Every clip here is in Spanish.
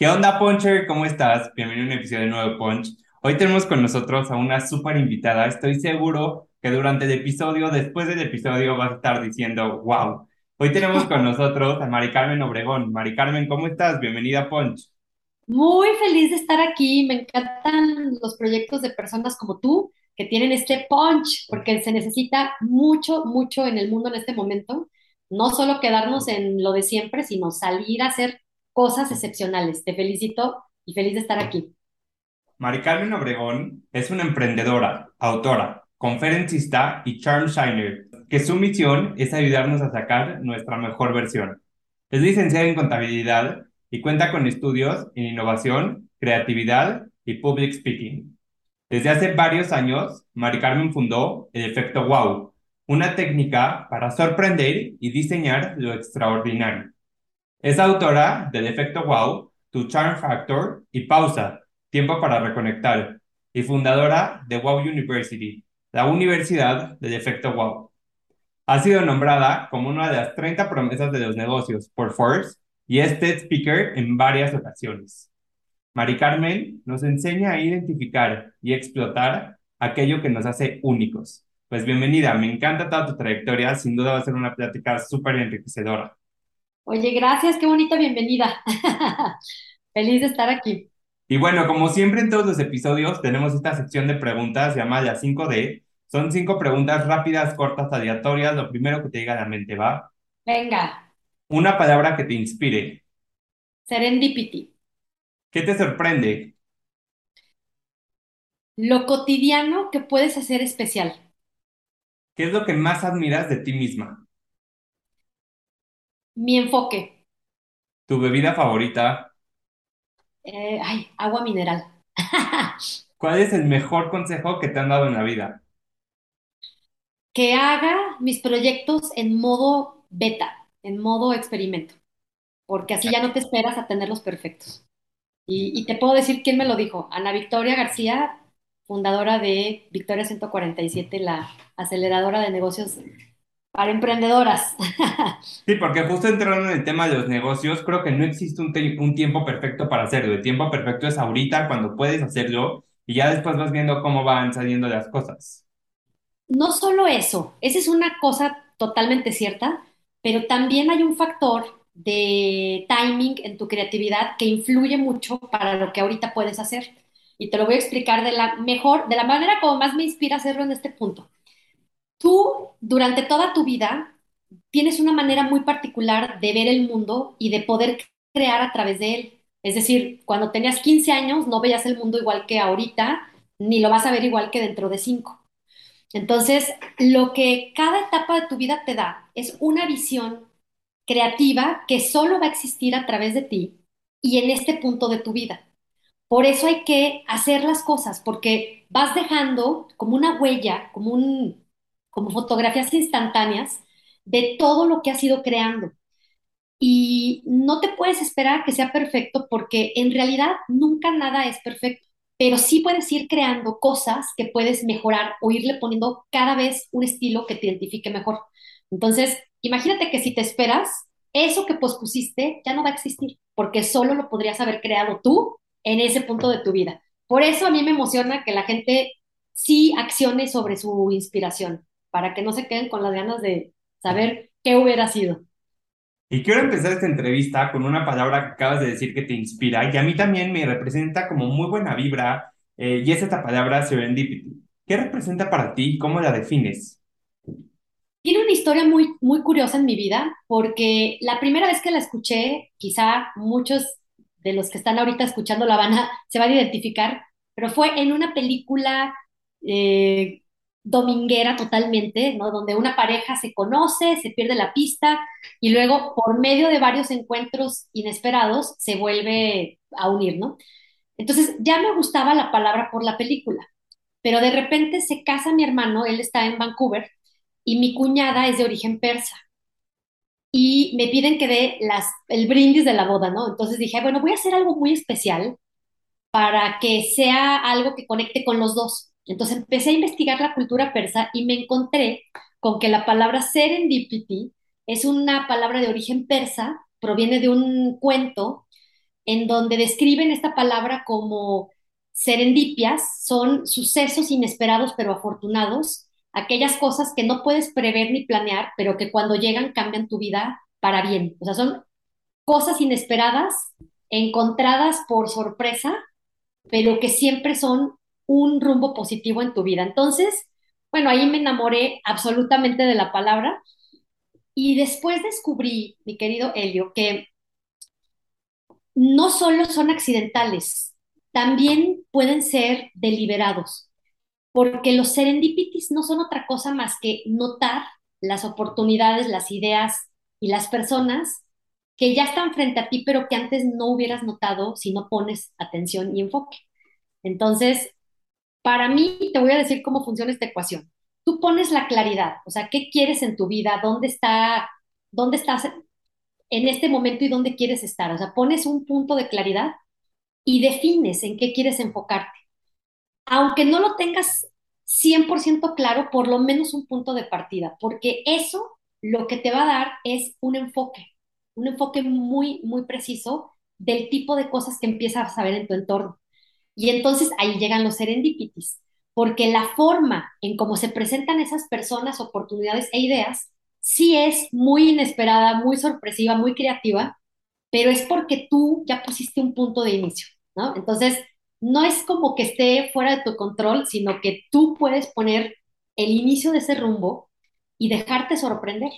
¿Qué onda, Puncher? ¿Cómo estás? Bienvenido a un episodio de nuevo Punch. Hoy tenemos con nosotros a una súper invitada. Estoy seguro que durante el episodio, después del episodio, vas a estar diciendo, wow. Hoy tenemos con nosotros a Mari Carmen Obregón. Mari Carmen, ¿cómo estás? Bienvenida Punch. Muy feliz de estar aquí. Me encantan los proyectos de personas como tú que tienen este punch, porque se necesita mucho, mucho en el mundo en este momento. No solo quedarnos en lo de siempre, sino salir a hacer cosas excepcionales. Te felicito y feliz de estar aquí. Mari Carmen Obregón es una emprendedora, autora, conferencista y charm shiner, que su misión es ayudarnos a sacar nuestra mejor versión. Es licenciada en contabilidad y cuenta con estudios en innovación, creatividad y public speaking. Desde hace varios años, Mari Carmen fundó el efecto wow, una técnica para sorprender y diseñar lo extraordinario. Es autora del efecto wow, Tu Charm Factor y Pausa, Tiempo para Reconectar, y fundadora de Wow University, la universidad del efecto wow. Ha sido nombrada como una de las 30 promesas de los negocios por Forbes y es TED Speaker en varias ocasiones. Mari Carmen nos enseña a identificar y explotar aquello que nos hace únicos. Pues bienvenida, me encanta toda tu trayectoria, sin duda va a ser una plática súper enriquecedora. Oye, gracias, qué bonita bienvenida. Feliz de estar aquí. Y bueno, como siempre en todos los episodios tenemos esta sección de preguntas llamada la 5D. Son cinco preguntas rápidas, cortas, aleatorias, lo primero que te diga a la mente, ¿va? Venga. Una palabra que te inspire. Serendipity. ¿Qué te sorprende? Lo cotidiano que puedes hacer especial. ¿Qué es lo que más admiras de ti misma? Mi enfoque. ¿Tu bebida favorita? Eh, ay, agua mineral. ¿Cuál es el mejor consejo que te han dado en la vida? Que haga mis proyectos en modo beta, en modo experimento, porque así ya no te esperas a tenerlos perfectos. Y, y te puedo decir quién me lo dijo. Ana Victoria García, fundadora de Victoria 147, la aceleradora de negocios para emprendedoras. Sí, porque justo entrando en el tema de los negocios, creo que no existe un, un tiempo perfecto para hacerlo. El tiempo perfecto es ahorita, cuando puedes hacerlo, y ya después vas viendo cómo van saliendo las cosas. No solo eso, esa es una cosa totalmente cierta, pero también hay un factor de timing en tu creatividad que influye mucho para lo que ahorita puedes hacer. Y te lo voy a explicar de la mejor, de la manera como más me inspira hacerlo en este punto. Tú, durante toda tu vida, tienes una manera muy particular de ver el mundo y de poder crear a través de él. Es decir, cuando tenías 15 años no veías el mundo igual que ahorita, ni lo vas a ver igual que dentro de 5. Entonces, lo que cada etapa de tu vida te da es una visión creativa que solo va a existir a través de ti y en este punto de tu vida. Por eso hay que hacer las cosas, porque vas dejando como una huella, como un, como fotografías instantáneas de todo lo que has ido creando. Y no te puedes esperar que sea perfecto porque en realidad nunca nada es perfecto, pero sí puedes ir creando cosas que puedes mejorar o irle poniendo cada vez un estilo que te identifique mejor. Entonces, imagínate que si te esperas, eso que pospusiste ya no va a existir, porque solo lo podrías haber creado tú en ese punto de tu vida. Por eso a mí me emociona que la gente sí accione sobre su inspiración, para que no se queden con las ganas de saber qué hubiera sido. Y quiero empezar esta entrevista con una palabra que acabas de decir que te inspira y a mí también me representa como muy buena vibra, eh, y es esta palabra serendipity. ¿Qué representa para ti? ¿Cómo la defines? Tiene una historia muy, muy curiosa en mi vida, porque la primera vez que la escuché, quizá muchos de los que están ahorita escuchando la van a, se van a identificar, pero fue en una película eh, dominguera totalmente, ¿no? Donde una pareja se conoce, se pierde la pista y luego por medio de varios encuentros inesperados se vuelve a unir, ¿no? Entonces ya me gustaba la palabra por la película, pero de repente se casa mi hermano, él está en Vancouver, y mi cuñada es de origen persa. Y me piden que dé las, el brindis de la boda, ¿no? Entonces dije, bueno, voy a hacer algo muy especial para que sea algo que conecte con los dos. Entonces empecé a investigar la cultura persa y me encontré con que la palabra serendipity es una palabra de origen persa, proviene de un cuento en donde describen esta palabra como serendipias, son sucesos inesperados pero afortunados, aquellas cosas que no puedes prever ni planear, pero que cuando llegan cambian tu vida para bien. O sea, son cosas inesperadas, encontradas por sorpresa, pero que siempre son un rumbo positivo en tu vida. Entonces, bueno, ahí me enamoré absolutamente de la palabra y después descubrí, mi querido Helio, que no solo son accidentales, también pueden ser deliberados, porque los serendipities no son otra cosa más que notar las oportunidades, las ideas y las personas que ya están frente a ti, pero que antes no hubieras notado si no pones atención y enfoque. Entonces, para mí, te voy a decir cómo funciona esta ecuación. Tú pones la claridad, o sea, ¿qué quieres en tu vida? ¿Dónde está, dónde estás en este momento y dónde quieres estar? O sea, pones un punto de claridad y defines en qué quieres enfocarte. Aunque no lo tengas 100% claro, por lo menos un punto de partida, porque eso lo que te va a dar es un enfoque, un enfoque muy, muy preciso del tipo de cosas que empiezas a ver en tu entorno. Y entonces ahí llegan los serendipities, porque la forma en cómo se presentan esas personas, oportunidades e ideas, sí es muy inesperada, muy sorpresiva, muy creativa, pero es porque tú ya pusiste un punto de inicio, ¿no? Entonces, no es como que esté fuera de tu control, sino que tú puedes poner el inicio de ese rumbo y dejarte sorprender.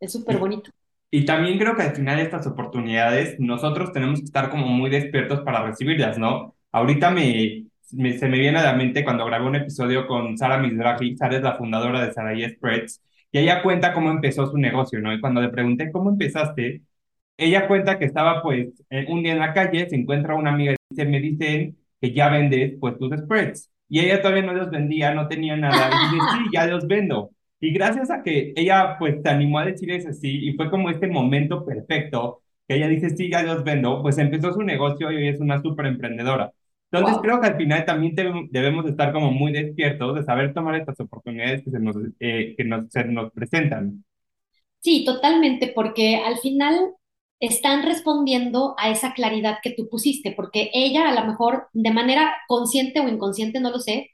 Es súper bonito. Y también creo que al final estas oportunidades nosotros tenemos que estar como muy despiertos para recibirlas, ¿no? Ahorita me, se me viene a la mente cuando grabé un episodio con Sara Mizrahi, Sara es la fundadora de Sarai Spreads, y ella cuenta cómo empezó su negocio, ¿no? Y cuando le pregunté cómo empezaste, ella cuenta que estaba pues un día en la calle, se encuentra una amiga y dice, me dicen que ya vendes pues tus spreads. Y ella todavía no los vendía, no tenía nada. Y dice, sí, ya los vendo. Y gracias a que ella pues se animó a decir eso sí, y fue como este momento perfecto, que ella dice, sí, ya los vendo, pues empezó su negocio y hoy es una súper emprendedora. Entonces creo que al final también debemos estar como muy despiertos de saber tomar estas oportunidades que se nos, eh, que nos, se nos presentan. Sí, totalmente, porque al final están respondiendo a esa claridad que tú pusiste, porque ella a lo mejor de manera consciente o inconsciente, no lo sé,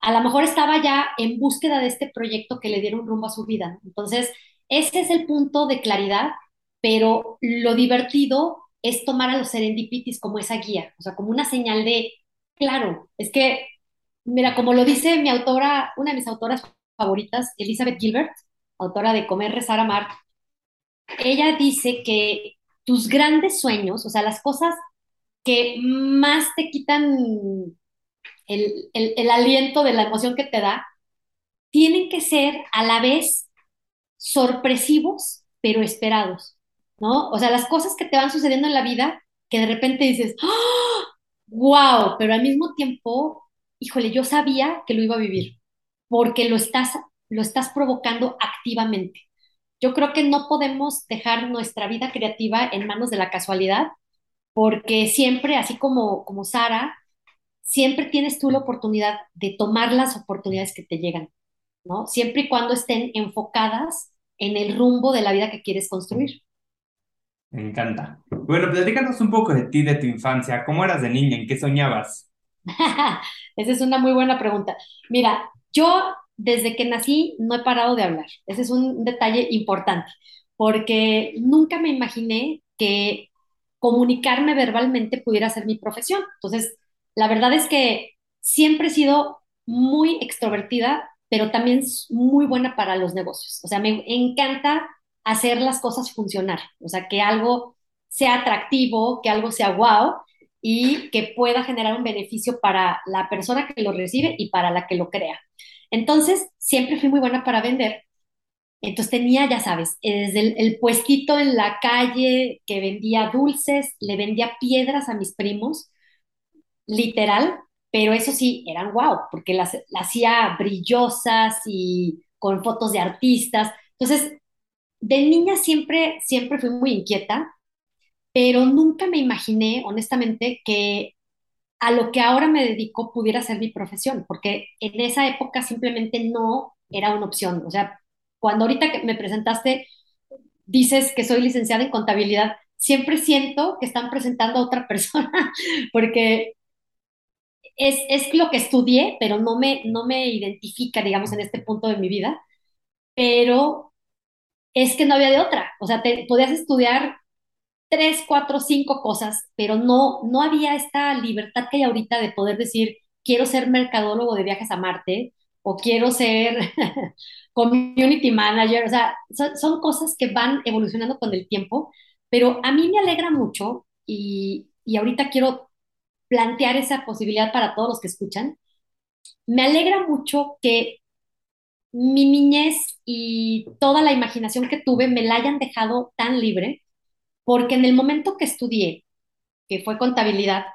a lo mejor estaba ya en búsqueda de este proyecto que le diera un rumbo a su vida. Entonces, ese es el punto de claridad, pero lo divertido es tomar a los serendipitis como esa guía, o sea, como una señal de, claro, es que, mira, como lo dice mi autora, una de mis autoras favoritas, Elizabeth Gilbert, autora de Comer, Rezar, Amar, ella dice que tus grandes sueños, o sea, las cosas que más te quitan el, el, aliento de la emoción que te da, tienen que ser a la vez sorpresivos, pero esperados, ¿no? O sea, las cosas que te van sucediendo en la vida, que de repente dices, ¡Oh! ¡Wow! Pero al mismo tiempo, híjole, yo sabía que lo iba a vivir, porque lo estás, lo estás provocando activamente. Yo creo que no podemos dejar nuestra vida creativa en manos de la casualidad, porque siempre, así como, como Sara, siempre tienes tú la oportunidad de tomar las oportunidades que te llegan, ¿no? Siempre y cuando estén enfocadas en el rumbo de la vida que quieres construir. Me encanta. Bueno, platícanos un poco de ti, de tu infancia. ¿Cómo eras de niña? ¿En qué soñabas? Esa es una muy buena pregunta. Mira, yo desde que nací no he parado de hablar. Ese es un detalle importante, porque nunca me imaginé que comunicarme verbalmente pudiera ser mi profesión. Entonces, la verdad es que siempre he sido muy extrovertida, pero también muy buena para los negocios. O sea, me encanta hacer las cosas funcionar. O sea, que algo sea atractivo, que algo sea wow y que pueda generar un beneficio para la persona que lo recibe y para la que lo crea. Entonces, siempre fui muy buena para vender, Entonces tenía, ya sabes, desde el, el puestito en la calle que vendía dulces, le vendía piedras a mis primos, literal, pero eso sí, eran guau, porque las, las hacía brillosas y con fotos de artistas. Entonces, de niña siempre, siempre fui muy inquieta, pero nunca me imaginé, honestamente, que a lo que ahora me dedico pudiera ser mi profesión, porque en esa época simplemente no era una opción. O sea, cuando ahorita que me presentaste dices que soy licenciada en contabilidad, siempre siento que están presentando a otra persona, porque es, es lo que estudié, pero no me, no me identifica, digamos, en este punto de mi vida, pero es que no había de otra. O sea, te, podías estudiar tres, cuatro, cinco cosas, pero no, no había esta libertad que hay ahorita de poder decir, quiero ser mercadólogo de viajes a Marte o quiero ser community manager. O sea, son, cosas que van evolucionando con el tiempo, pero a mí me alegra mucho y, y ahorita quiero plantear esa posibilidad para todos los que escuchan. Me alegra mucho que mi niñez y toda la imaginación que tuve me la hayan dejado tan libre, porque en el momento que estudié, que fue contabilidad,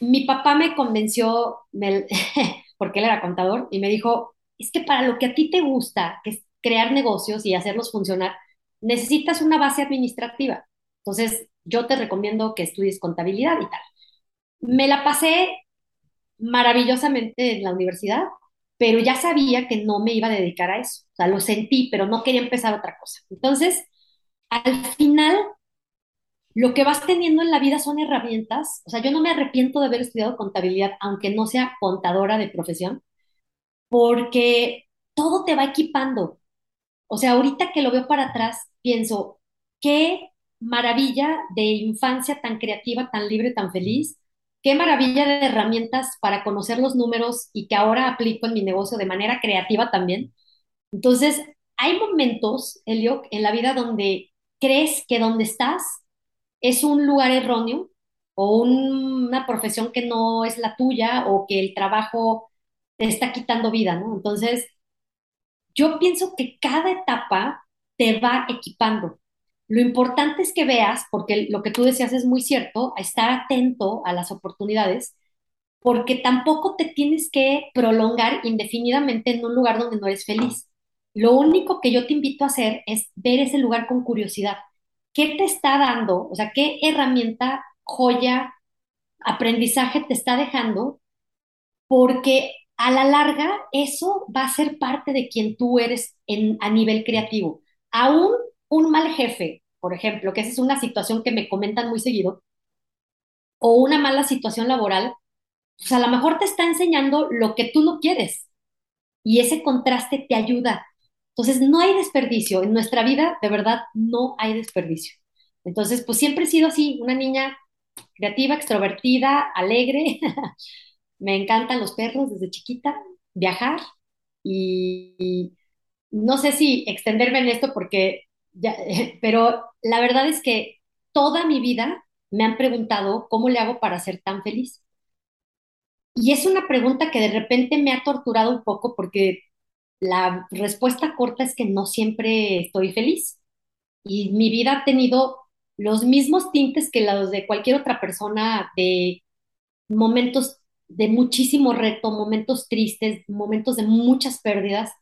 mi papá me convenció, porque él era contador, y me dijo, es que para lo que a ti te gusta, que es crear negocios y hacerlos funcionar, necesitas una base administrativa. Entonces, yo te recomiendo que estudies contabilidad y tal. Me la pasé maravillosamente en la universidad, pero ya sabía que no me iba a dedicar a eso. O sea, lo sentí, pero no quería empezar otra cosa. Entonces, al final, lo que vas teniendo en la vida son herramientas. O sea, yo no me arrepiento de haber estudiado contabilidad, aunque no sea contadora de profesión, porque todo te va equipando. O sea, ahorita que lo veo para atrás, pienso, qué maravilla de infancia tan creativa, tan libre, tan feliz. Qué maravilla de herramientas para conocer los números y que ahora aplico en mi negocio de manera creativa también. Entonces, hay momentos, Elio, en la vida donde crees que donde estás es un lugar erróneo o un- una profesión que no es la tuya o que el trabajo te está quitando vida, ¿no? Entonces, yo pienso que cada etapa te va equipando. Lo importante es que veas, porque lo que tú decías es muy cierto, estar atento a las oportunidades, porque tampoco te tienes que prolongar indefinidamente en un lugar donde no eres feliz. Lo único que yo te invito a hacer es ver ese lugar con curiosidad. ¿Qué te está dando? O sea, ¿qué herramienta, joya, aprendizaje te está dejando porque a la larga eso va a ser parte de quien tú eres en, a nivel creativo. Aún un mal jefe, por ejemplo, que esa es una situación que me comentan muy seguido, o una mala situación laboral, pues a lo mejor te está enseñando lo que tú no quieres y ese contraste te ayuda. Entonces, no hay desperdicio. En nuestra vida, de verdad, no hay desperdicio. Entonces, pues siempre he sido así, una niña creativa, extrovertida, alegre, Me encantan los perros desde chiquita, viajar y, y no sé si extenderme en esto porque pero la verdad es que toda mi vida me han preguntado cómo le hago para ser tan feliz. Y es una pregunta que de repente me ha torturado un poco porque la respuesta corta es que no siempre estoy feliz y mi vida ha tenido los mismos tintes que los de cualquier otra persona de momentos de muchísimo reto, momentos tristes, momentos de muchas pérdidas.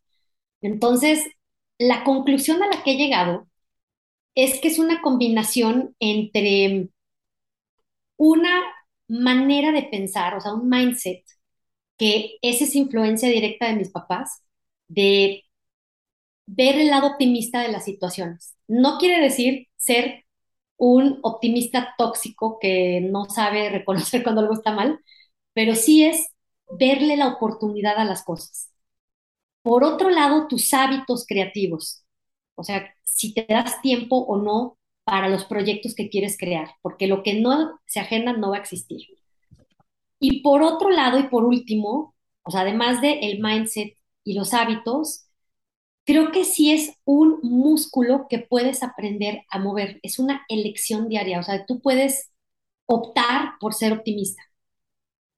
Entonces, la conclusión a la que he llegado es que es una combinación entre una manera de pensar, o sea, un mindset, que es esa influencia directa de mis papás, de ver el lado optimista de las situaciones. No quiere decir ser un optimista tóxico que no sabe reconocer cuando algo está mal, pero sí es verle la oportunidad a las cosas. Por otro lado, tus hábitos creativos, o sea, si te das tiempo o no para los proyectos que quieres crear, porque lo que no se agenda no va a existir. Y por otro lado, y por último, o sea, además de el mindset y los hábitos, creo que sí es un músculo que puedes aprender a mover, es una elección diaria, o sea, tú puedes optar por ser optimista.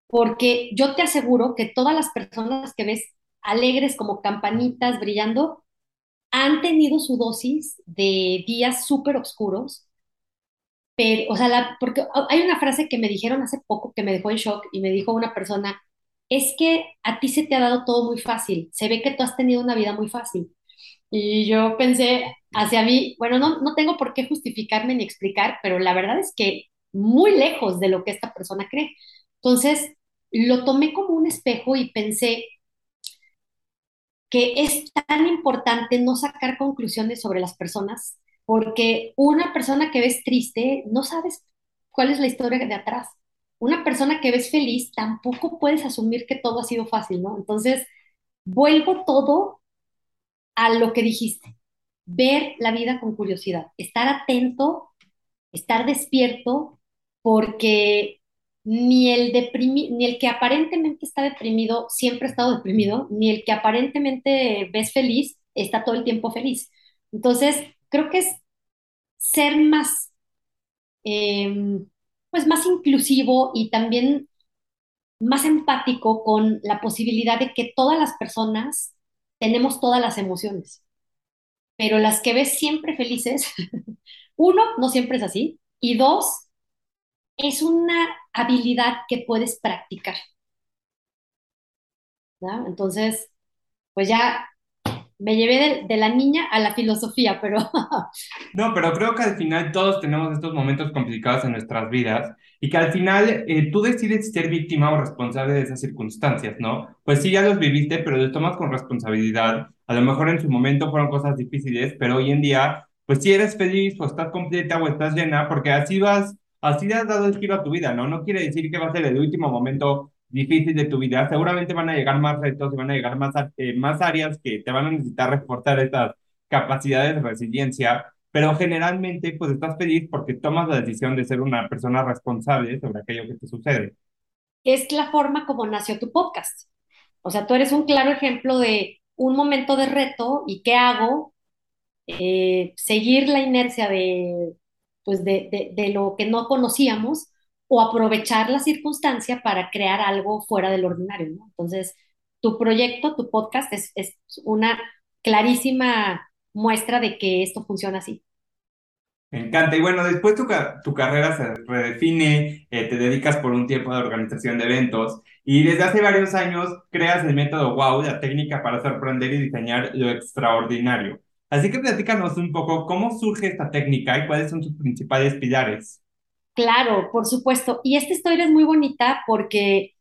Porque yo te aseguro que todas las personas que ves alegres como campanitas brillando, han tenido su dosis de días súper oscuros, pero, o sea, la- porque hay una frase que me dijeron hace poco que me dejó en shock y me dijo una persona, es que a ti se te ha dado todo muy fácil, se ve que tú has tenido una vida muy fácil. Y yo pensé hacia mí, bueno, no, no tengo por qué justificarme ni explicar, pero la verdad es que muy lejos de lo que esta persona cree. Entonces, lo tomé como un espejo y pensé que es tan importante no sacar conclusiones sobre las personas, porque una persona que ves triste, no sabes cuál es la historia de atrás. Una persona que ves feliz, tampoco puedes asumir que todo ha sido fácil, ¿no? Entonces, vuelvo todo a lo que dijiste, ver la vida con curiosidad, estar atento, estar despierto, porque ni el, deprimi- ni el que aparentemente está deprimido siempre ha estado deprimido, ni el que aparentemente ves feliz está todo el tiempo feliz. Entonces, creo que es ser más, eh, pues más inclusivo y también más empático con la posibilidad de que todas las personas tenemos todas las emociones pero las que ves siempre felices, uno, no siempre es así, y dos, es una habilidad que puedes practicar, ¿no? Entonces, pues ya me llevé de, de la niña a la filosofía, pero No, pero creo que al final todos tenemos estos momentos complicados en nuestras vidas y que al final eh, tú decides ser víctima o responsable de esas circunstancias, ¿no? Pues sí, ya los viviste, pero los tomas con responsabilidad. A lo mejor en su momento fueron cosas difíciles, pero hoy en día, pues si eres feliz o estás completa o estás llena, porque así vas, así has dado el giro a tu vida, ¿no? No quiere decir que va a ser el último momento difícil de tu vida. Seguramente van a llegar más retos y van a llegar más, eh, más áreas que te van a necesitar reforzar estas capacidades de resiliencia pero generalmente pues estás feliz porque tomas la decisión de ser una persona responsable sobre aquello que te sucede. es la forma como nació tu podcast. O sea, tú eres un claro ejemplo de un momento de reto y qué hago, eh, seguir la inercia de, pues de, de, de lo que no conocíamos o aprovechar la circunstancia para crear algo fuera del ordinario. Entonces, tu proyecto, tu podcast es, es una clarísima muestra de que esto funciona así. Me encanta. Y bueno, después tu, tu carrera se redefine, eh, te dedicas por un tiempo de organización de eventos y desde hace varios años creas el método WOW, la técnica para sorprender y diseñar lo extraordinario. Así que platícanos un poco cómo surge esta técnica y cuáles son sus principales pilares. Claro, por supuesto. Y esta historia es muy bonita porque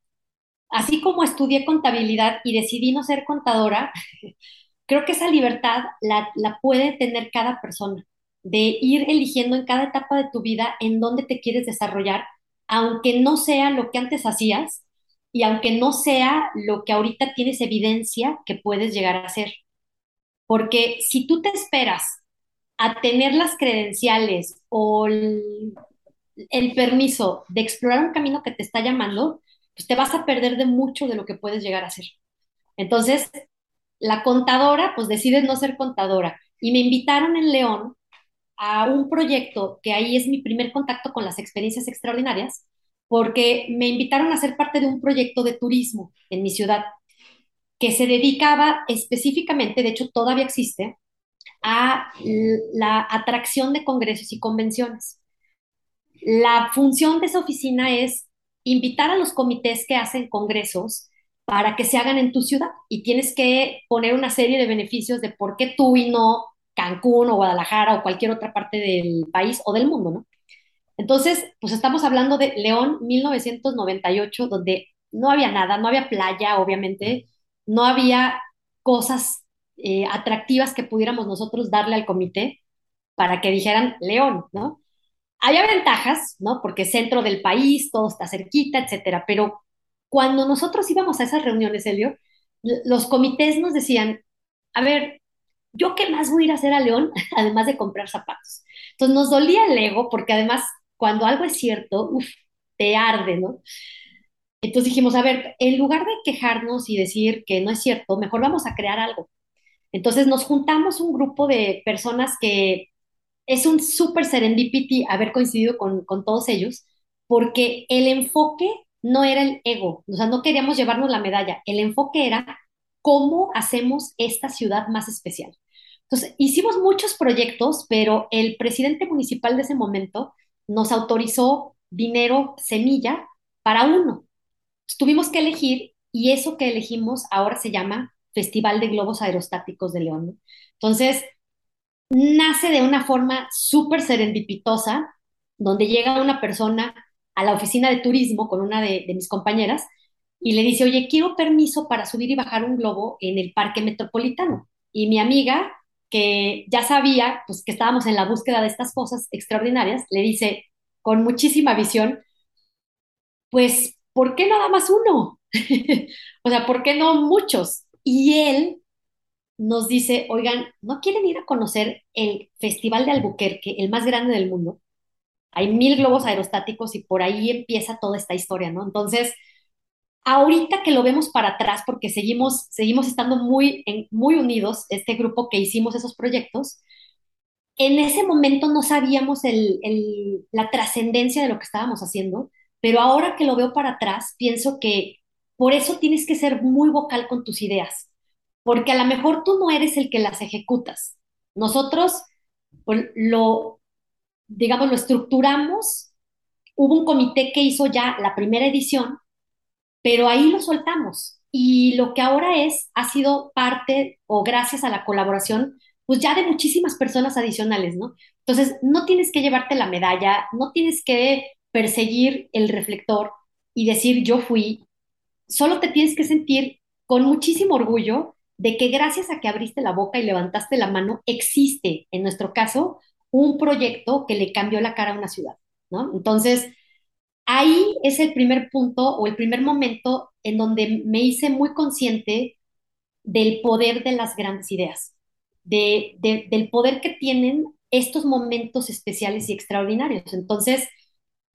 así como estudié contabilidad y decidí no ser contadora, creo que esa libertad la, la puede tener cada persona, de ir eligiendo en cada etapa de tu vida en dónde te quieres desarrollar, aunque no sea lo que antes hacías y aunque no sea lo que ahorita tienes evidencia que puedes llegar a hacer. Porque si tú te esperas a tener las credenciales o el, permiso de explorar un camino que te está llamando, pues te vas a perder de mucho de lo que puedes llegar a hacer. Entonces, la contadora, pues decide no ser contadora. Y me invitaron en León a un proyecto que ahí es mi primer contacto con las experiencias extraordinarias, porque me invitaron a ser parte de un proyecto de turismo en mi ciudad que se dedicaba específicamente, de hecho todavía existe, a la atracción de congresos y convenciones. La función de esa oficina es invitar a los comités que hacen congresos para que se hagan en tu ciudad y tienes que poner una serie de beneficios de por qué tú y no Cancún o Guadalajara o cualquier otra parte del país o del mundo, ¿no? Entonces, pues estamos hablando de León 1998, donde no había nada, no había playa, obviamente, no había cosas eh, atractivas que pudiéramos nosotros darle al comité para que dijeran León, ¿no? Había ventajas, ¿no? Porque centro del país, todo está cerquita, etcétera, pero cuando nosotros íbamos a esas reuniones, Elio, los comités nos decían, a ver, ¿yo qué más voy a ir a hacer a León, además de comprar zapatos? Entonces nos dolía el ego, porque además, cuando algo es cierto, uf, te arde, ¿no? Entonces dijimos, a ver, en lugar de quejarnos y decir que no es cierto, mejor vamos a crear algo. Entonces nos juntamos un grupo de personas que es un súper serendipity haber coincidido con, con todos ellos, porque el enfoque no era el ego, o sea, no queríamos llevarnos la medalla, el enfoque era cómo hacemos esta ciudad más especial. Entonces, hicimos muchos proyectos, pero el presidente municipal de ese momento nos autorizó dinero semilla para uno. Tuvimos que elegir y eso que elegimos ahora se llama Festival de Globos Aerostáticos de León. Entonces, nace de una forma súper serendipitosa, donde llega una persona a la oficina de turismo con una de, de mis compañeras y le dice, oye, quiero permiso para subir y bajar un globo en el parque metropolitano. Y mi amiga, que ya sabía pues, que estábamos en la búsqueda de estas cosas extraordinarias, le dice, con muchísima visión, pues, ¿por qué nada más uno? o sea, ¿por qué no muchos? Y él nos dice, oigan, ¿no quieren ir a conocer el Festival de Albuquerque, el más grande del mundo? Hay mil globos aerostáticos y por ahí empieza toda esta historia, ¿no? Entonces, ahorita que lo vemos para atrás, porque seguimos, seguimos estando muy, muy unidos, este grupo que hicimos esos proyectos, en ese momento no sabíamos la trascendencia de lo que estábamos haciendo, pero ahora que lo veo para atrás, pienso que por eso tienes que ser muy vocal con tus ideas, porque a lo mejor tú no eres el que las ejecutas. Nosotros pues, lo, digamos, lo estructuramos, hubo un comité que hizo ya la primera edición, pero ahí lo soltamos. Y lo que ahora es, ha sido parte o gracias a la colaboración, pues ya de muchísimas personas adicionales, ¿no? Entonces, no tienes que llevarte la medalla, no tienes que perseguir el reflector y decir yo fui, solo te tienes que sentir con muchísimo orgullo de que gracias a que abriste la boca y levantaste la mano, existe, en nuestro caso, un proyecto que le cambió la cara a una ciudad, ¿no? Entonces, ahí es el primer punto o el primer momento en donde me hice muy consciente del poder de las grandes ideas, de, de, del poder que tienen estos momentos especiales y extraordinarios. Entonces,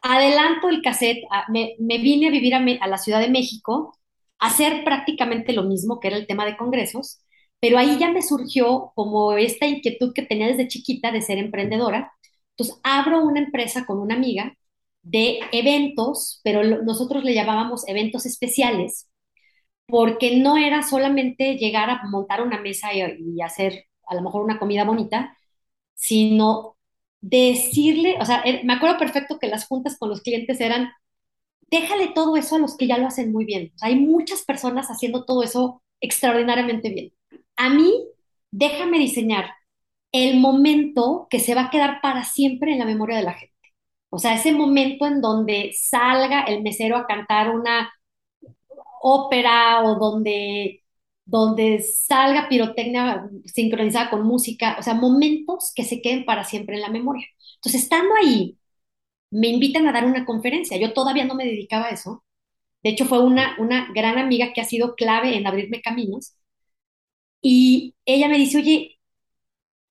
adelanto el cassette, me, me vine a vivir a la Ciudad de México, a hacer prácticamente lo mismo, que era el tema de congresos, pero ahí ya me surgió como esta inquietud que tenía desde chiquita de ser emprendedora. Entonces, abro una empresa con una amiga de eventos, pero nosotros le llamábamos eventos especiales, porque no era solamente llegar a montar una mesa y, y hacer a lo mejor una comida bonita, sino decirle, o sea, er, me acuerdo perfecto que las juntas con los clientes eran, déjale todo eso a los que ya lo hacen muy bien. Hay muchas personas haciendo todo eso extraordinariamente bien. A mí, déjame diseñar el momento que se va a quedar para siempre en la memoria de la gente. O sea, ese momento en donde salga el mesero a cantar una ópera o donde, donde salga pirotecnia sincronizada con música, o sea, momentos que se queden para siempre en la memoria. Entonces, estando ahí, me invitan a dar una conferencia. Yo todavía no me dedicaba a eso. De hecho, fue una, una gran amiga que ha sido clave en abrirme caminos. Y ella me dice, oye,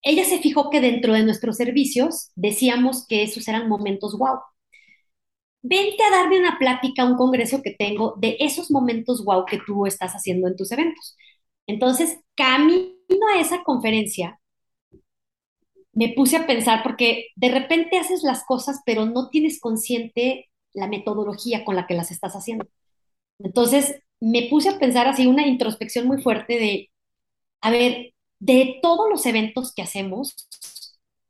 ella se fijó que dentro de nuestros servicios decíamos que esos eran momentos wow. Vente a darme una plática, un congreso que tengo de esos momentos wow que tú estás haciendo en tus eventos. Entonces, camino a esa conferencia, me puse a pensar, porque de repente haces las cosas, pero no tienes consciente la metodología con la que las estás haciendo. Entonces, me puse a pensar así una introspección muy fuerte de, a ver, de todos los eventos que hacemos,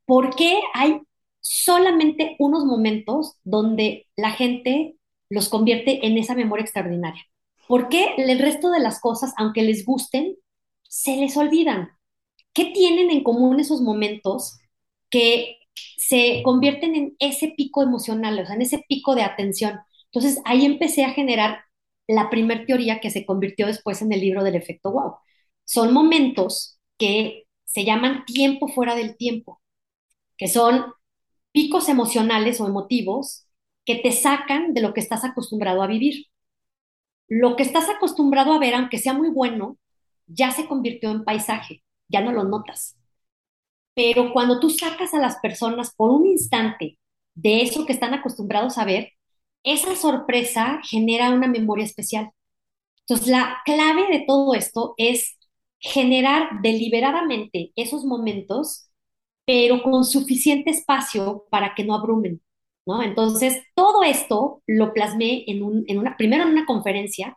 ¿por qué hay solamente unos momentos donde la gente los convierte en esa memoria extraordinaria? ¿Por qué el resto de las cosas, aunque les gusten, se les olvidan? ¿Qué tienen en común esos momentos que se convierten en ese pico emocional, o sea, en ese pico de atención? Entonces ahí empecé a generar la primer teoría que se convirtió después en el libro del efecto wow. Son momentos que se llaman tiempo fuera del tiempo, que son picos emocionales o emotivos que te sacan de lo que estás acostumbrado a vivir. Lo que estás acostumbrado a ver, aunque sea muy bueno, ya se convirtió en paisaje, ya no lo notas. Pero cuando tú sacas a las personas por un instante de eso que están acostumbrados a ver, esa sorpresa genera una memoria especial. Entonces, la clave de todo esto es generar deliberadamente esos momentos, pero con suficiente espacio para que no abrumen, ¿no? Entonces, todo esto lo plasmé en, un, en una, primero en una conferencia,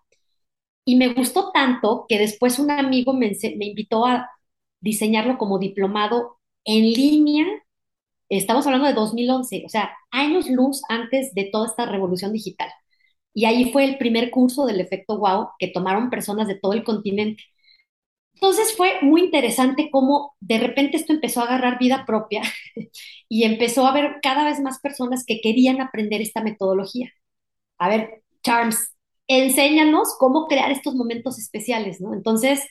y me gustó tanto que después un amigo me, me invitó a diseñarlo como diplomado en línea. Estamos hablando de 2011, o sea, años luz antes de toda esta revolución digital. Y ahí fue el primer curso del efecto wow que tomaron personas de todo el continente. Entonces fue muy interesante cómo de repente esto empezó a agarrar vida propia y empezó a haber cada vez más personas que querían aprender esta metodología. A ver, Charms, enséñanos cómo crear estos momentos especiales, ¿no? Entonces,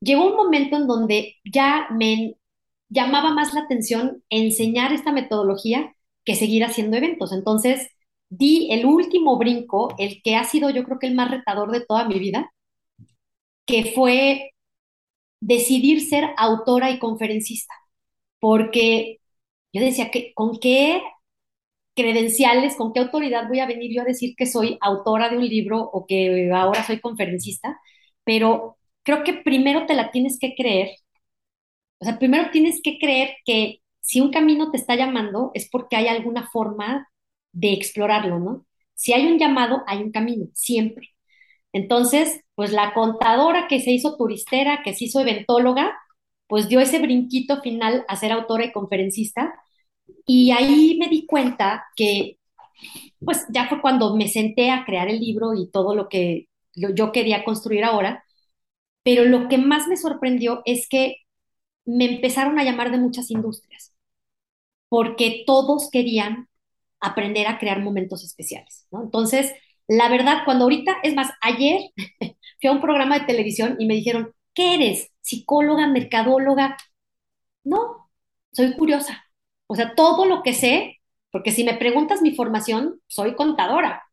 llegó un momento en donde ya me llamaba más la atención enseñar esta metodología que seguir haciendo eventos. Entonces, di el último brinco, el que ha sido yo creo que el más retador de toda mi vida, que fue decidir ser autora y conferencista, porque yo decía que con qué credenciales, con qué autoridad voy a venir yo a decir que soy autora de un libro o que ahora soy conferencista, pero creo que primero te la tienes que creer. O sea, primero tienes que creer que si un camino te está llamando es porque hay alguna forma de explorarlo, ¿no? Si hay un llamado, hay un camino, siempre. Entonces, pues la contadora que se hizo turistera, que se hizo eventóloga, pues dio ese brinquito final a ser autora y conferencista. Y ahí me di cuenta que, pues ya fue cuando me senté a crear el libro y todo lo que yo quería construir ahora. Pero lo que más me sorprendió es que me empezaron a llamar de muchas industrias, porque todos querían aprender a crear momentos especiales. Entonces, la verdad, cuando ahorita, es más, ayer fui a un programa de televisión y me dijeron, ¿qué eres? ¿Psicóloga, mercadóloga? No, soy curiosa. O sea, todo lo que sé, porque si me preguntas mi formación, soy contadora,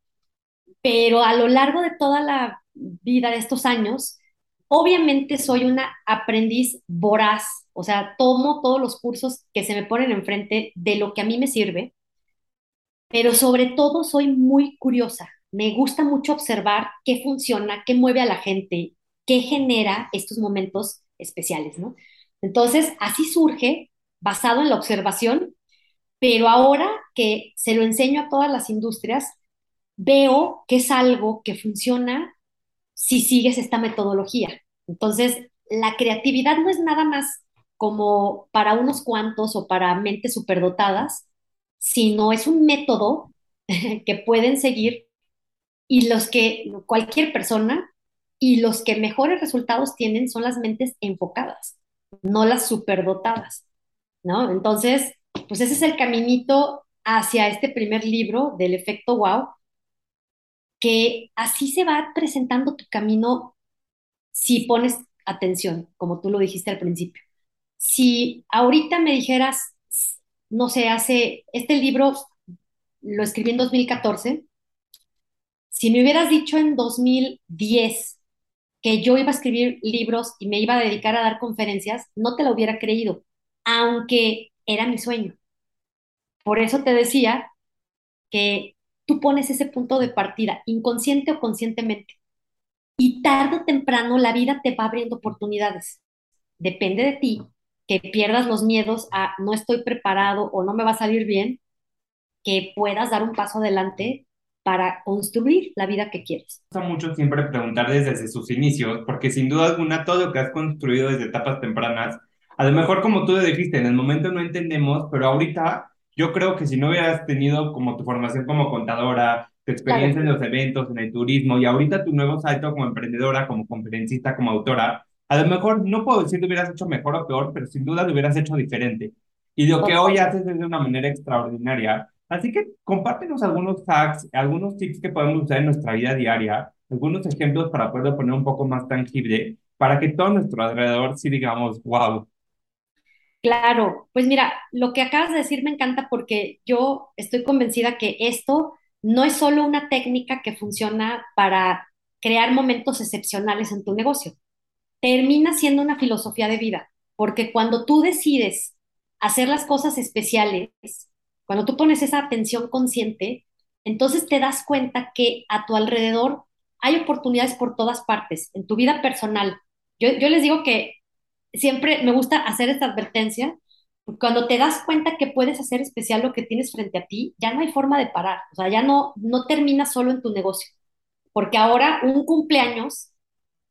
pero a lo largo de toda la vida de estos años, obviamente soy una aprendiz voraz, o sea, tomo todos los cursos que se me ponen enfrente de lo que a mí me sirve, pero sobre todo soy muy curiosa me gusta mucho observar qué funciona, qué mueve a la gente, qué genera estos momentos especiales, ¿no? Entonces, así surge, basado en la observación, pero ahora que se lo enseño a todas las industrias, veo que es algo que funciona si sigues esta metodología. Entonces, la creatividad no es nada más como para unos cuantos o para mentes superdotadas, sino es un método que pueden seguir y los que cualquier persona y los que mejores resultados tienen son las mentes enfocadas, no las superdotadas, ¿no? Entonces, pues ese es el caminito hacia este primer libro del efecto wow, que así se va presentando tu camino si pones atención, como tú lo dijiste al principio. Si ahorita me dijeras, no sé, hace, este libro lo escribí en 2014, si me hubieras dicho en 2010 que yo iba a escribir libros y me iba a dedicar a dar conferencias, no te lo hubiera creído, aunque era mi sueño. Por eso te decía que tú pones ese punto de partida, inconsciente o conscientemente, y tarde o temprano la vida te va abriendo oportunidades. Depende de ti que pierdas los miedos a no estoy preparado o no me va a salir bien, que puedas dar un paso adelante para construir la vida que quieres. Me gusta mucho siempre preguntar desde sus inicios, porque sin duda alguna todo lo que has construido desde etapas tempranas, a lo mejor como tú dijiste, en el momento no entendemos, pero ahorita yo creo que si no hubieras tenido como tu formación como contadora, tu experiencia en los eventos, en el turismo y ahorita tu nuevo salto como emprendedora, como conferencista, como autora, a lo mejor no puedo decir que hubieras hecho mejor o peor, pero sin duda lo hubieras hecho diferente. Y lo que hoy haces es de una manera extraordinaria Así que compártenos algunos hacks, algunos tips que podemos usar en nuestra vida diaria, algunos ejemplos para poderlo poner un poco más tangible, para que todo nuestro alrededor sí digamos, wow. Claro, pues mira, lo que acabas de decir me encanta porque yo estoy convencida que esto no es solo una técnica que funciona para crear momentos excepcionales en tu negocio, termina siendo una filosofía de vida, porque cuando tú decides hacer las cosas especiales, cuando tú pones esa atención consciente, entonces te das cuenta que a tu alrededor hay oportunidades por todas partes, en tu vida personal. Yo, les digo que siempre me gusta hacer esta advertencia, cuando te das cuenta que puedes hacer especial lo que tienes frente a ti, ya no hay forma de parar, o sea, ya no, no termina solo en tu negocio, porque ahora un cumpleaños,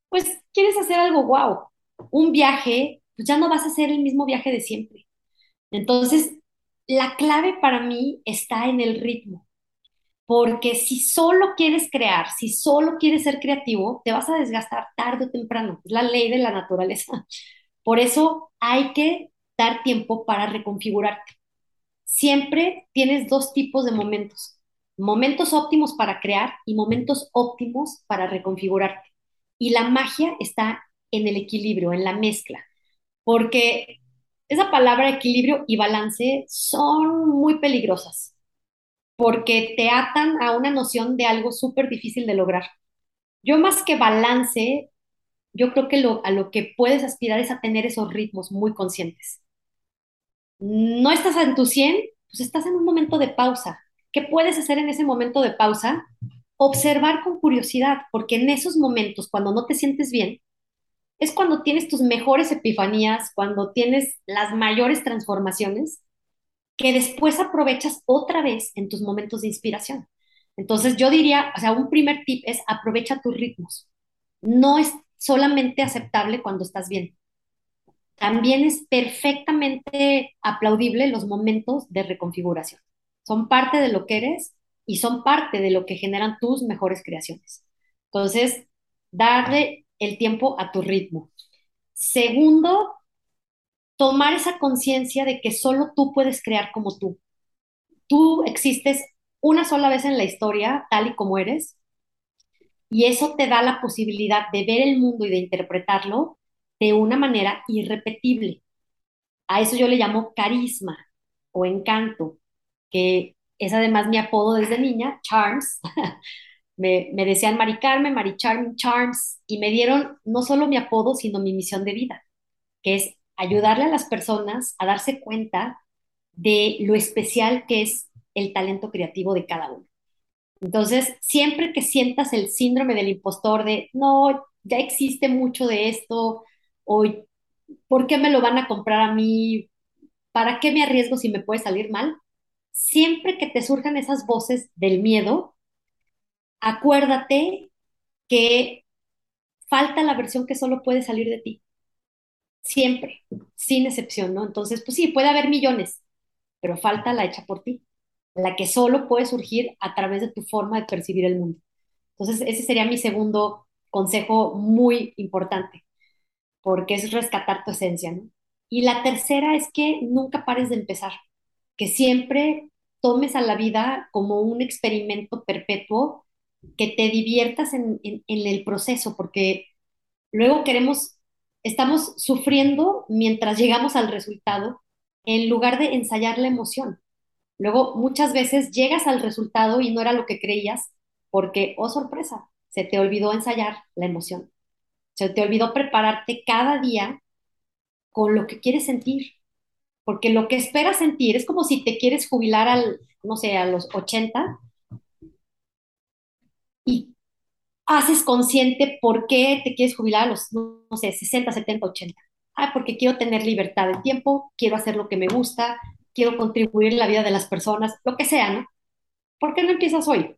pues quieres hacer algo wow, un viaje, pues ya no vas a hacer el mismo viaje de siempre. Entonces, la clave para mí está en el ritmo, porque si solo quieres crear, si solo quieres ser creativo, te vas a desgastar tarde o temprano. Es la ley de la naturaleza. Por eso hay que dar tiempo para reconfigurarte. Siempre tienes dos tipos de momentos. Momentos óptimos para crear y momentos óptimos para reconfigurarte. Y la magia está en el equilibrio, en la mezcla. Porque esa palabra equilibrio y balance son muy peligrosas porque te atan a una noción de algo súper difícil de lograr. Yo más que balance, yo creo que lo, a lo que puedes aspirar es a tener esos ritmos muy conscientes. No estás en tu 100, pues estás en un momento de pausa. ¿Qué puedes hacer en ese momento de pausa? Observar con curiosidad, porque en esos momentos, cuando no te sientes bien, es cuando tienes tus mejores epifanías, cuando tienes las mayores transformaciones, que después aprovechas otra vez en tus momentos de inspiración. Entonces yo diría, o sea, un primer tip es aprovecha tus ritmos. No es solamente aceptable cuando estás bien. También es perfectamente aplaudible los momentos de reconfiguración. Son parte de lo que eres y son parte de lo que generan tus mejores creaciones. Entonces, darle el tiempo a tu ritmo. Segundo, tomar esa conciencia de que solo tú puedes crear como tú. Tú existes una sola vez en la historia, tal y como eres, y eso te da la posibilidad de ver el mundo y de interpretarlo de una manera irrepetible. A eso yo le llamo carisma o encanto, que es además mi apodo desde niña, Charms. me, me decían Mari Carmen, Charms, y me dieron no solo mi apodo, sino mi misión de vida, que es ayudarle a las personas a darse cuenta de lo especial que es el talento creativo de cada uno. Entonces, siempre que sientas el síndrome del impostor de, no, ya existe mucho de esto, o ¿por qué me lo van a comprar a mí? ¿Para qué me arriesgo si me puede salir mal? Siempre que te surjan esas voces del miedo, acuérdate que falta la versión que solo puede salir de ti siempre, sin excepción, ¿no? Entonces, pues sí, puede haber millones, pero falta la hecha por ti, la que solo puede surgir a través de tu forma de percibir el mundo. Entonces, ese sería mi segundo consejo muy importante, porque es rescatar tu esencia, ¿no? Y la tercera es que nunca pares de empezar, que siempre tomes a la vida como un experimento perpetuo, que te diviertas en, en el proceso, porque luego queremos estamos sufriendo mientras llegamos al resultado en lugar de ensayar la emoción. Luego, muchas veces llegas al resultado y no era lo que creías porque, oh sorpresa, se te olvidó ensayar la emoción. Se te olvidó prepararte cada día con lo que quieres sentir. Porque lo que esperas sentir es como si te quieres jubilar al, no sé, a los 80 y haces consciente por qué te quieres jubilar a los, no, sé, 60, 70, 80. Ah, porque quiero tener libertad de tiempo, quiero hacer lo que me gusta, quiero contribuir en la vida de las personas, lo que sea, ¿no? ¿Por qué no empiezas hoy?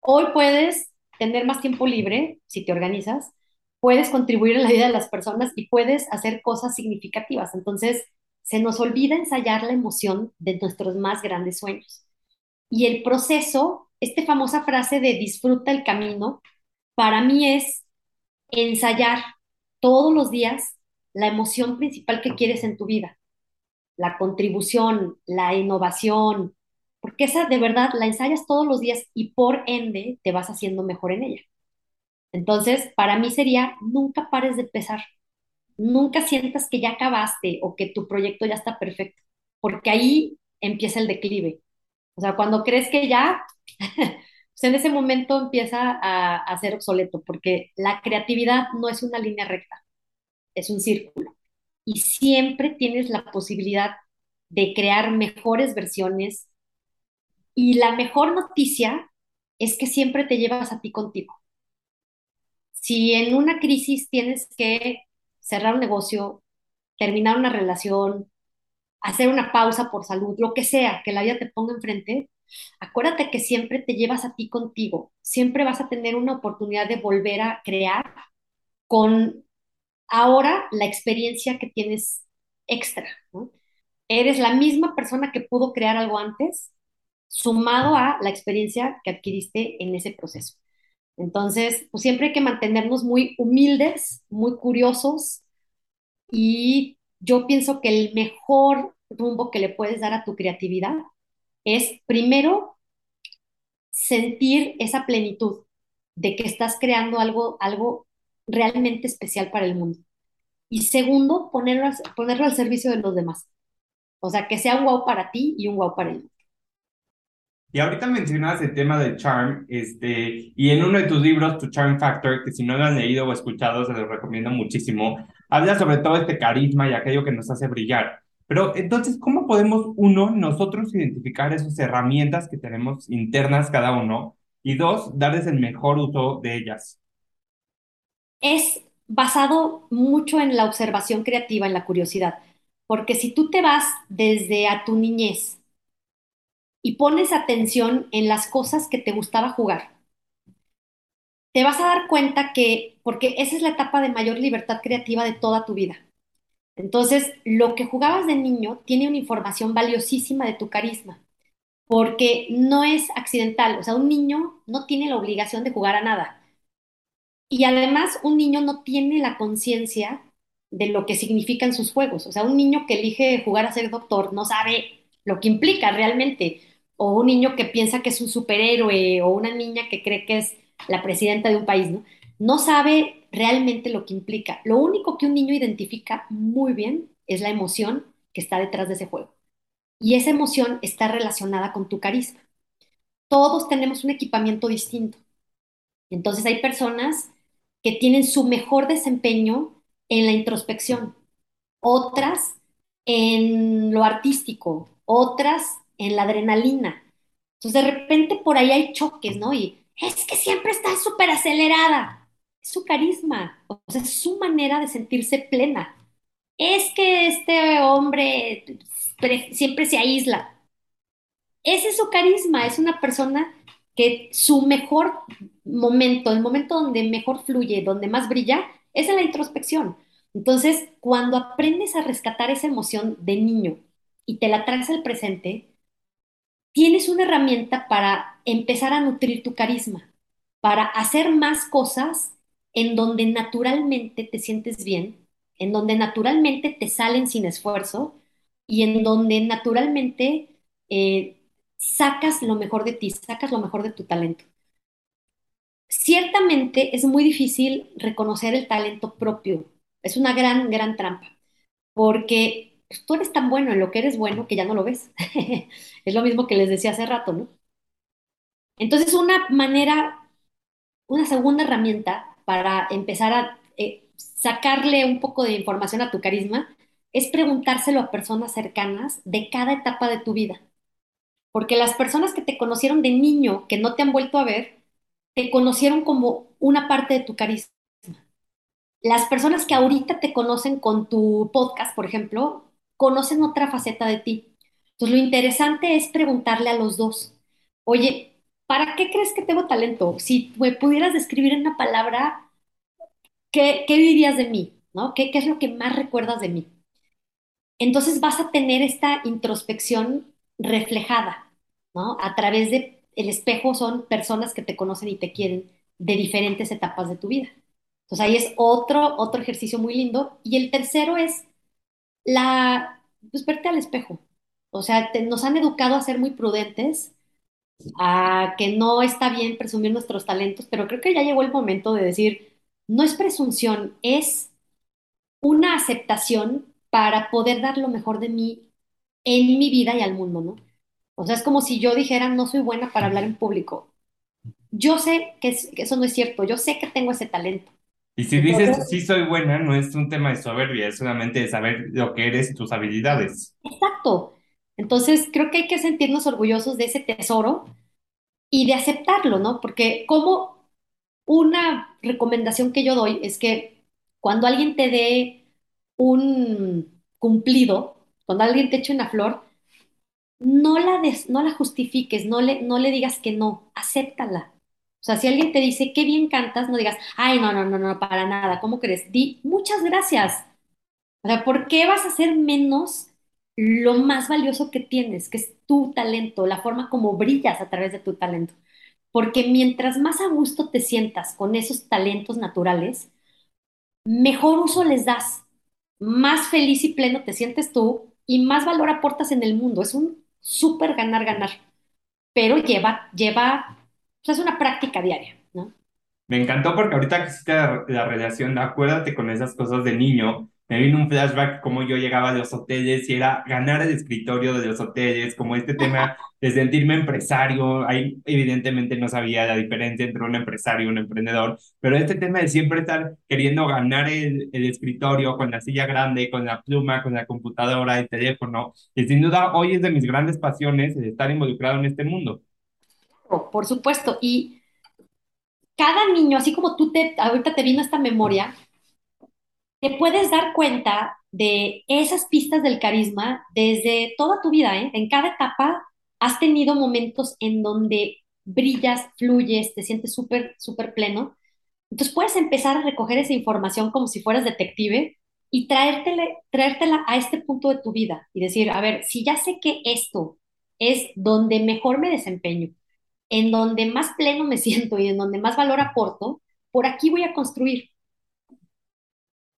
Hoy puedes tener más tiempo libre si te organizas, puedes contribuir en la vida de las personas y puedes hacer cosas significativas. Entonces, se nos olvida ensayar la emoción de nuestros más grandes sueños. Y el proceso esta famosa frase de disfruta el camino, para mí es ensayar todos los días la emoción principal que quieres en tu vida, la contribución, la innovación, porque esa de verdad la ensayas todos los días y por ende te vas haciendo mejor en ella. Entonces, para mí sería, nunca pares de empezar, nunca sientas que ya acabaste o que tu proyecto ya está perfecto, porque ahí empieza el declive. O sea, cuando crees que ya, pues en ese momento empieza a, a ser obsoleto, porque la creatividad no es una línea recta, es un círculo. Y siempre tienes la posibilidad de crear mejores versiones. Y la mejor noticia es que siempre te llevas a ti contigo. Si en una crisis tienes que cerrar un negocio, terminar una relación, hacer una pausa por salud, lo que sea que la vida te ponga enfrente, acuérdate que siempre te llevas a ti contigo, siempre vas a tener una oportunidad de volver a crear con ahora la experiencia que tienes extra. Eres la misma persona que pudo crear algo antes, sumado a la experiencia que adquiriste en ese proceso. Entonces, pues siempre hay que mantenernos muy humildes, muy curiosos y yo pienso que el mejor rumbo que le puedes dar a tu creatividad es primero sentir esa plenitud de que estás creando algo, algo realmente especial para el mundo. Y segundo, ponerlo, ponerlo al servicio de los demás. O sea, que sea un wow para ti y un wow para el mundo. Y ahorita mencionabas el tema del charm, este, y en uno de tus libros, Tu Charm Factor, que si no lo han leído o escuchado, se los recomiendo muchísimo, habla sobre todo este carisma y aquello que nos hace brillar. Pero entonces, ¿cómo podemos, uno, nosotros identificar esas herramientas que tenemos internas cada uno? Y dos, darles el mejor uso de ellas. Es basado mucho en la observación creativa, en la curiosidad, porque si tú te vas desde a tu niñez y pones atención en las cosas que te gustaba jugar, te vas a dar cuenta que, porque esa es la etapa de mayor libertad creativa de toda tu vida. Entonces, lo que jugabas de niño tiene una información valiosísima de tu carisma, porque no es accidental, o sea, un niño no tiene la obligación de jugar a nada. Y además, un niño no tiene la conciencia de lo que significan sus juegos. O sea, un niño que elige jugar a ser doctor no sabe lo que implica realmente. O un niño que piensa que es un superhéroe, o una niña que cree que es la presidenta de un país, ¿no? No sabe realmente lo que implica. Lo único que un niño identifica muy bien es la emoción que está detrás de ese juego. Y esa emoción está relacionada con tu carisma. Todos tenemos un equipamiento distinto. Entonces hay personas que tienen su mejor desempeño en la introspección, otras en lo artístico, otras en la adrenalina. Entonces de repente por ahí hay choques, ¿no? Y es que siempre está súper acelerada. Su carisma, o sea, su manera de sentirse plena. Es que este hombre siempre se aísla. Ese es su carisma, es una persona que su mejor momento, el momento donde mejor fluye, donde más brilla, es en la introspección. Entonces, cuando aprendes a rescatar esa emoción de niño y te la traes al presente, tienes una herramienta para empezar a nutrir tu carisma, para hacer más cosas en donde naturalmente te sientes bien, en donde naturalmente te salen sin esfuerzo y en donde naturalmente eh, sacas lo mejor de ti, sacas lo mejor de tu talento. Ciertamente es muy difícil reconocer el talento propio. Es una gran, gran trampa, porque pues, tú eres tan bueno en lo que eres bueno que ya no lo ves. es lo mismo que les decía hace rato, ¿no? Entonces, una manera, una segunda herramienta para empezar a eh, sacarle un poco de información a tu carisma es preguntárselo a personas cercanas de cada etapa de tu vida. Porque las personas que te conocieron de niño, que no te han vuelto a ver, te conocieron como una parte de tu carisma. Las personas que ahorita te conocen con tu podcast, por ejemplo, conocen otra faceta de ti. Entonces, lo interesante es preguntarle a los dos, oye, ¿para qué crees que tengo talento? Si me pudieras describir en una palabra, ¿qué, dirías de mí? ¿No? ¿Qué, ¿Qué es lo que más recuerdas de mí? Entonces vas a tener esta introspección reflejada ¿no? A través de el espejo son personas que te conocen y te quieren de diferentes etapas de tu vida. Entonces ahí es otro, otro ejercicio muy lindo. Y el tercero es la, pues verte al espejo. O sea, nos han educado a ser muy prudentes, a que no está bien presumir nuestros talentos, pero creo que ya llegó el momento de decir, no es presunción, es una aceptación para poder dar lo mejor de mí en mi vida y al mundo, ¿no? O sea, es como si yo dijera, no soy buena para hablar en público. Yo sé que, eso no es cierto, yo sé que tengo ese talento. Y si dices, sí soy buena, no es un tema de soberbia, es solamente de saber lo que eres tus habilidades. Exacto. Entonces, creo que hay que sentirnos orgullosos de ese tesoro y de aceptarlo, ¿no? Porque como una recomendación que yo doy es que cuando alguien te dé un cumplido, cuando alguien te eche una flor, no la, no la justifiques, no le, no le digas que no, acéptala. O sea, si alguien te dice, qué bien cantas, no digas, ay, no, no, no, no, para nada, ¿cómo crees? Di, muchas gracias. O sea, ¿por qué vas a hacer menos lo más valioso que tienes, que es tu talento, la forma como brillas a través de tu talento? Porque mientras más a gusto te sientas con esos talentos naturales, mejor uso les das, más feliz y pleno te sientes tú y más valor aportas en el mundo. Es un súper ganar-ganar, pero lleva, lleva, es una práctica diaria, ¿no? Me encantó porque ahorita que hiciste la, la relación, acuérdate con esas cosas de niño. Me vino un flashback como yo llegaba a los hoteles y era ganar el escritorio de los hoteles, como este tema de sentirme empresario. Ahí evidentemente no sabía la diferencia entre un empresario y un emprendedor, pero este tema de siempre estar queriendo ganar el, el escritorio con la silla grande, con la pluma, con la computadora, el teléfono, y sin duda hoy es de mis grandes pasiones el estar involucrado en este mundo. Por supuesto, y cada niño, así como tú te, ahorita te vino esta memoria, te puedes dar cuenta de esas pistas del carisma desde toda tu vida, ¿eh? En cada etapa has tenido momentos en donde brillas, fluyes, te sientes súper, súper pleno. Entonces puedes empezar a recoger esa información como si fueras detective y traértele, traértela a este punto de tu vida y decir, a ver, si ya sé que esto es donde mejor me desempeño, en donde más pleno me siento y en donde más valor aporto, por aquí voy a construir.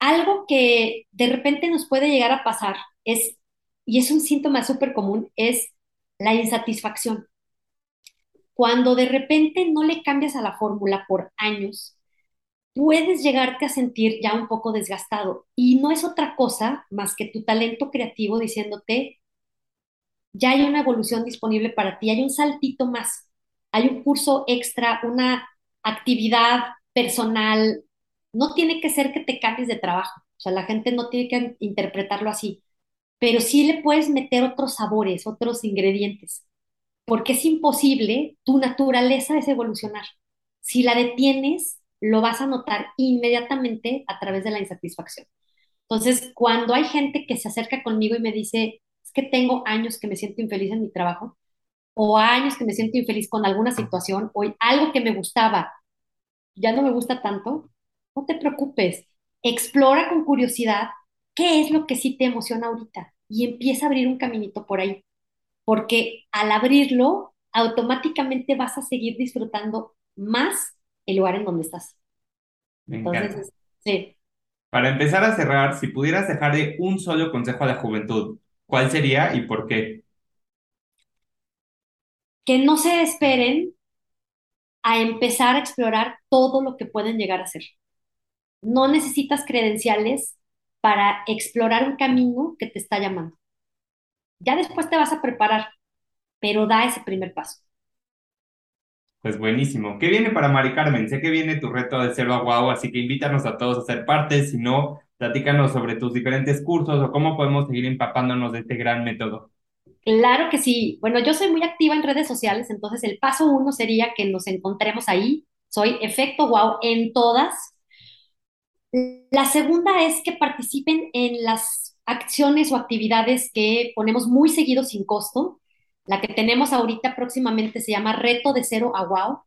Algo que de repente nos puede llegar a pasar es, y es un síntoma súper común, es la insatisfacción. Cuando de repente no le cambias a la fórmula por años, puedes llegarte a sentir ya un poco desgastado y no es otra cosa más que tu talento creativo diciéndote, ya hay una evolución disponible para ti, hay un saltito más, hay un curso extra, una actividad personal, no tiene que ser que te cambies de trabajo, o sea, la gente no tiene que interpretarlo así, pero sí le puedes meter otros sabores, otros ingredientes, porque es imposible, tu naturaleza es evolucionar. Si la detienes, lo vas a notar inmediatamente a través de la insatisfacción. Entonces, cuando hay gente que se acerca conmigo y me dice, es que tengo años que me siento infeliz en mi trabajo, o años que me siento infeliz con alguna situación, o algo que me gustaba, ya no me gusta tanto, no te preocupes, explora con curiosidad qué es lo que sí te emociona ahorita y empieza a abrir un caminito por ahí, porque al abrirlo, automáticamente vas a seguir disfrutando más el lugar en donde estás. Me encanta. Entonces, sí, Para empezar a cerrar, si pudieras dejarle un solo consejo a la juventud, ¿cuál sería y por qué? que no se esperen a empezar a explorar todo lo que pueden llegar a ser. No necesitas credenciales para explorar un camino que te está llamando. Ya después te vas a preparar, pero da ese primer paso. Pues buenísimo. ¿Qué viene para Mari Carmen? Sé que viene tu reto de cero a guau, así que invítanos a todos a ser parte. Si no, platícanos sobre tus diferentes cursos o cómo podemos seguir empapándonos de este gran método. Claro que sí. Bueno, yo soy muy activa en redes sociales, entonces el paso uno sería que nos encontremos ahí. Soy Efecto Wow en todas. La segunda es que participen en las acciones o actividades que ponemos muy seguido sin costo. La que tenemos ahorita próximamente se llama Reto de Cero a Wow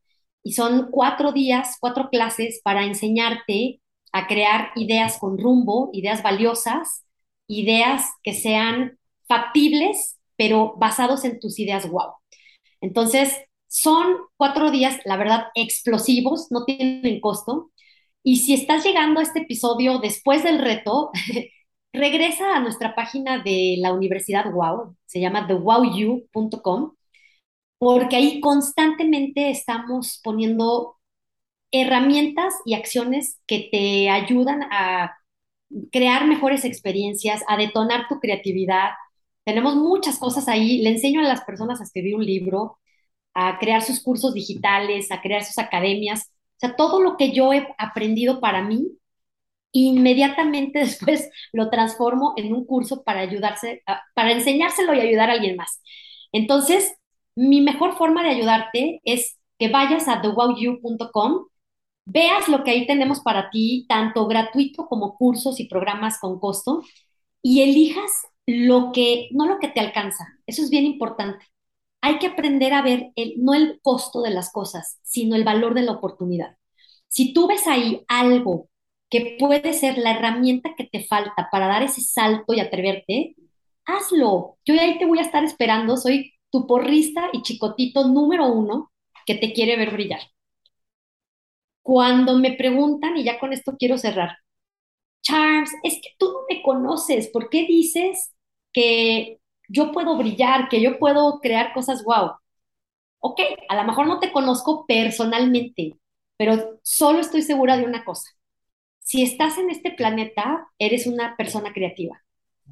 y son cuatro días, cuatro clases para enseñarte a crear ideas con rumbo, ideas valiosas, ideas que sean factibles, pero basados en tus ideas wow. Entonces, son cuatro días, la verdad, explosivos, no tienen costo. Y si estás llegando a este episodio después del reto, regresa a nuestra página de la Universidad Wow, se llama thewowU.com, porque ahí constantemente estamos poniendo herramientas y acciones que te ayudan a crear mejores experiencias, a detonar tu creatividad. Tenemos muchas cosas ahí. Le enseño a las personas a escribir un libro, a crear sus cursos digitales, a crear sus academias. Sea, todo lo que yo he aprendido para mí, inmediatamente después lo transformo en un curso para ayudarse, para enseñárselo y ayudar a alguien más. Entonces, mi mejor forma de ayudarte es que vayas a thewowyu.com, veas lo que ahí tenemos para ti, tanto gratuito como cursos y programas con costo, y elijas lo que, no lo que te alcanza. Eso es bien importante hay que aprender a ver el, no el costo de las cosas, sino el valor de la oportunidad. Si tú ves ahí algo que puede ser la herramienta que te falta para dar ese salto y atreverte, hazlo. Yo ahí te voy a estar esperando, soy tu porrista y chicotito número uno que te quiere ver brillar. Cuando me preguntan, y ya con esto quiero cerrar, Charles, es que tú no me conoces, ¿por qué dices que yo puedo brillar, que yo puedo crear cosas wow? Ok, a lo mejor no te conozco personalmente, pero solo estoy segura de una cosa. Si estás en este planeta, eres una persona creativa.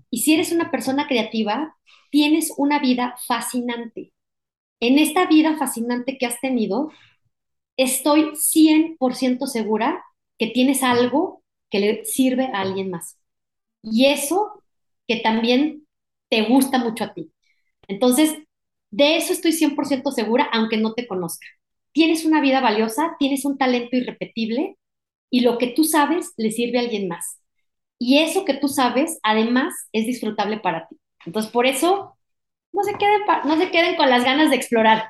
Y si eres una persona creativa, tienes una vida fascinante. En esta vida fascinante que has tenido, estoy 100% segura que tienes algo que le sirve a alguien más. Y eso que también te gusta mucho a ti. Entonces, de eso estoy 100% segura, aunque no te conozca. Tienes una vida valiosa, tienes un talento irrepetible y lo que tú sabes le sirve a alguien más. Y eso que tú sabes, además, es disfrutable para ti. Entonces, por eso, no se queden, no se queden con las ganas de explorar.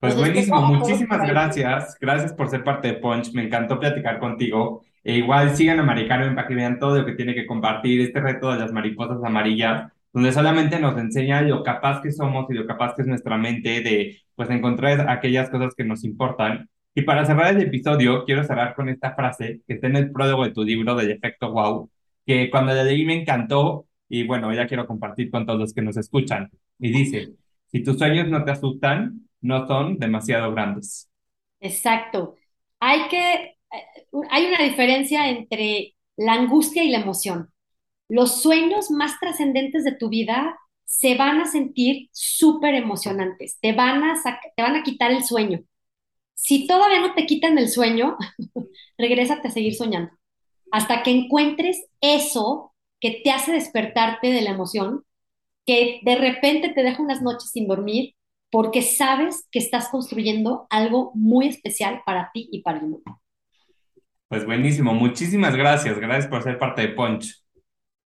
Pues buenísimo, muchísimas gracias. Gracias por ser parte de Punch. Me encantó platicar contigo. E igual sigan a Maricano para que vean todo lo que tiene que compartir, este reto de las mariposas amarillas, donde solamente nos enseña lo capaz que somos y lo capaz que es nuestra mente de pues encontrar aquellas cosas que nos importan. Y para cerrar el episodio, quiero cerrar con esta frase que está en el prólogo de tu libro del efecto wow, que cuando la leí me encantó y bueno, ya quiero compartir con todos los que nos escuchan. Y dice, si tus sueños no te asustan, no son demasiado grandes. Exacto. Hay que, hay una diferencia entre la angustia y la emoción. Los sueños más trascendentes de tu vida se van a sentir súper emocionantes, te van, a te van a quitar el sueño. Si todavía no te quitan el sueño, regrésate a seguir soñando, hasta que encuentres eso que te hace despertarte de la emoción, que de repente te deja unas noches sin dormir, porque sabes que estás construyendo algo muy especial para ti y para el mundo. Pues buenísimo, muchísimas gracias, gracias por ser parte de Punch.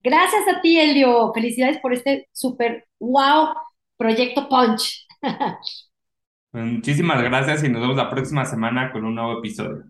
Gracias a ti, Elio, felicidades por este súper wow proyecto Punch. Muchísimas gracias y nos vemos la próxima semana con un nuevo episodio.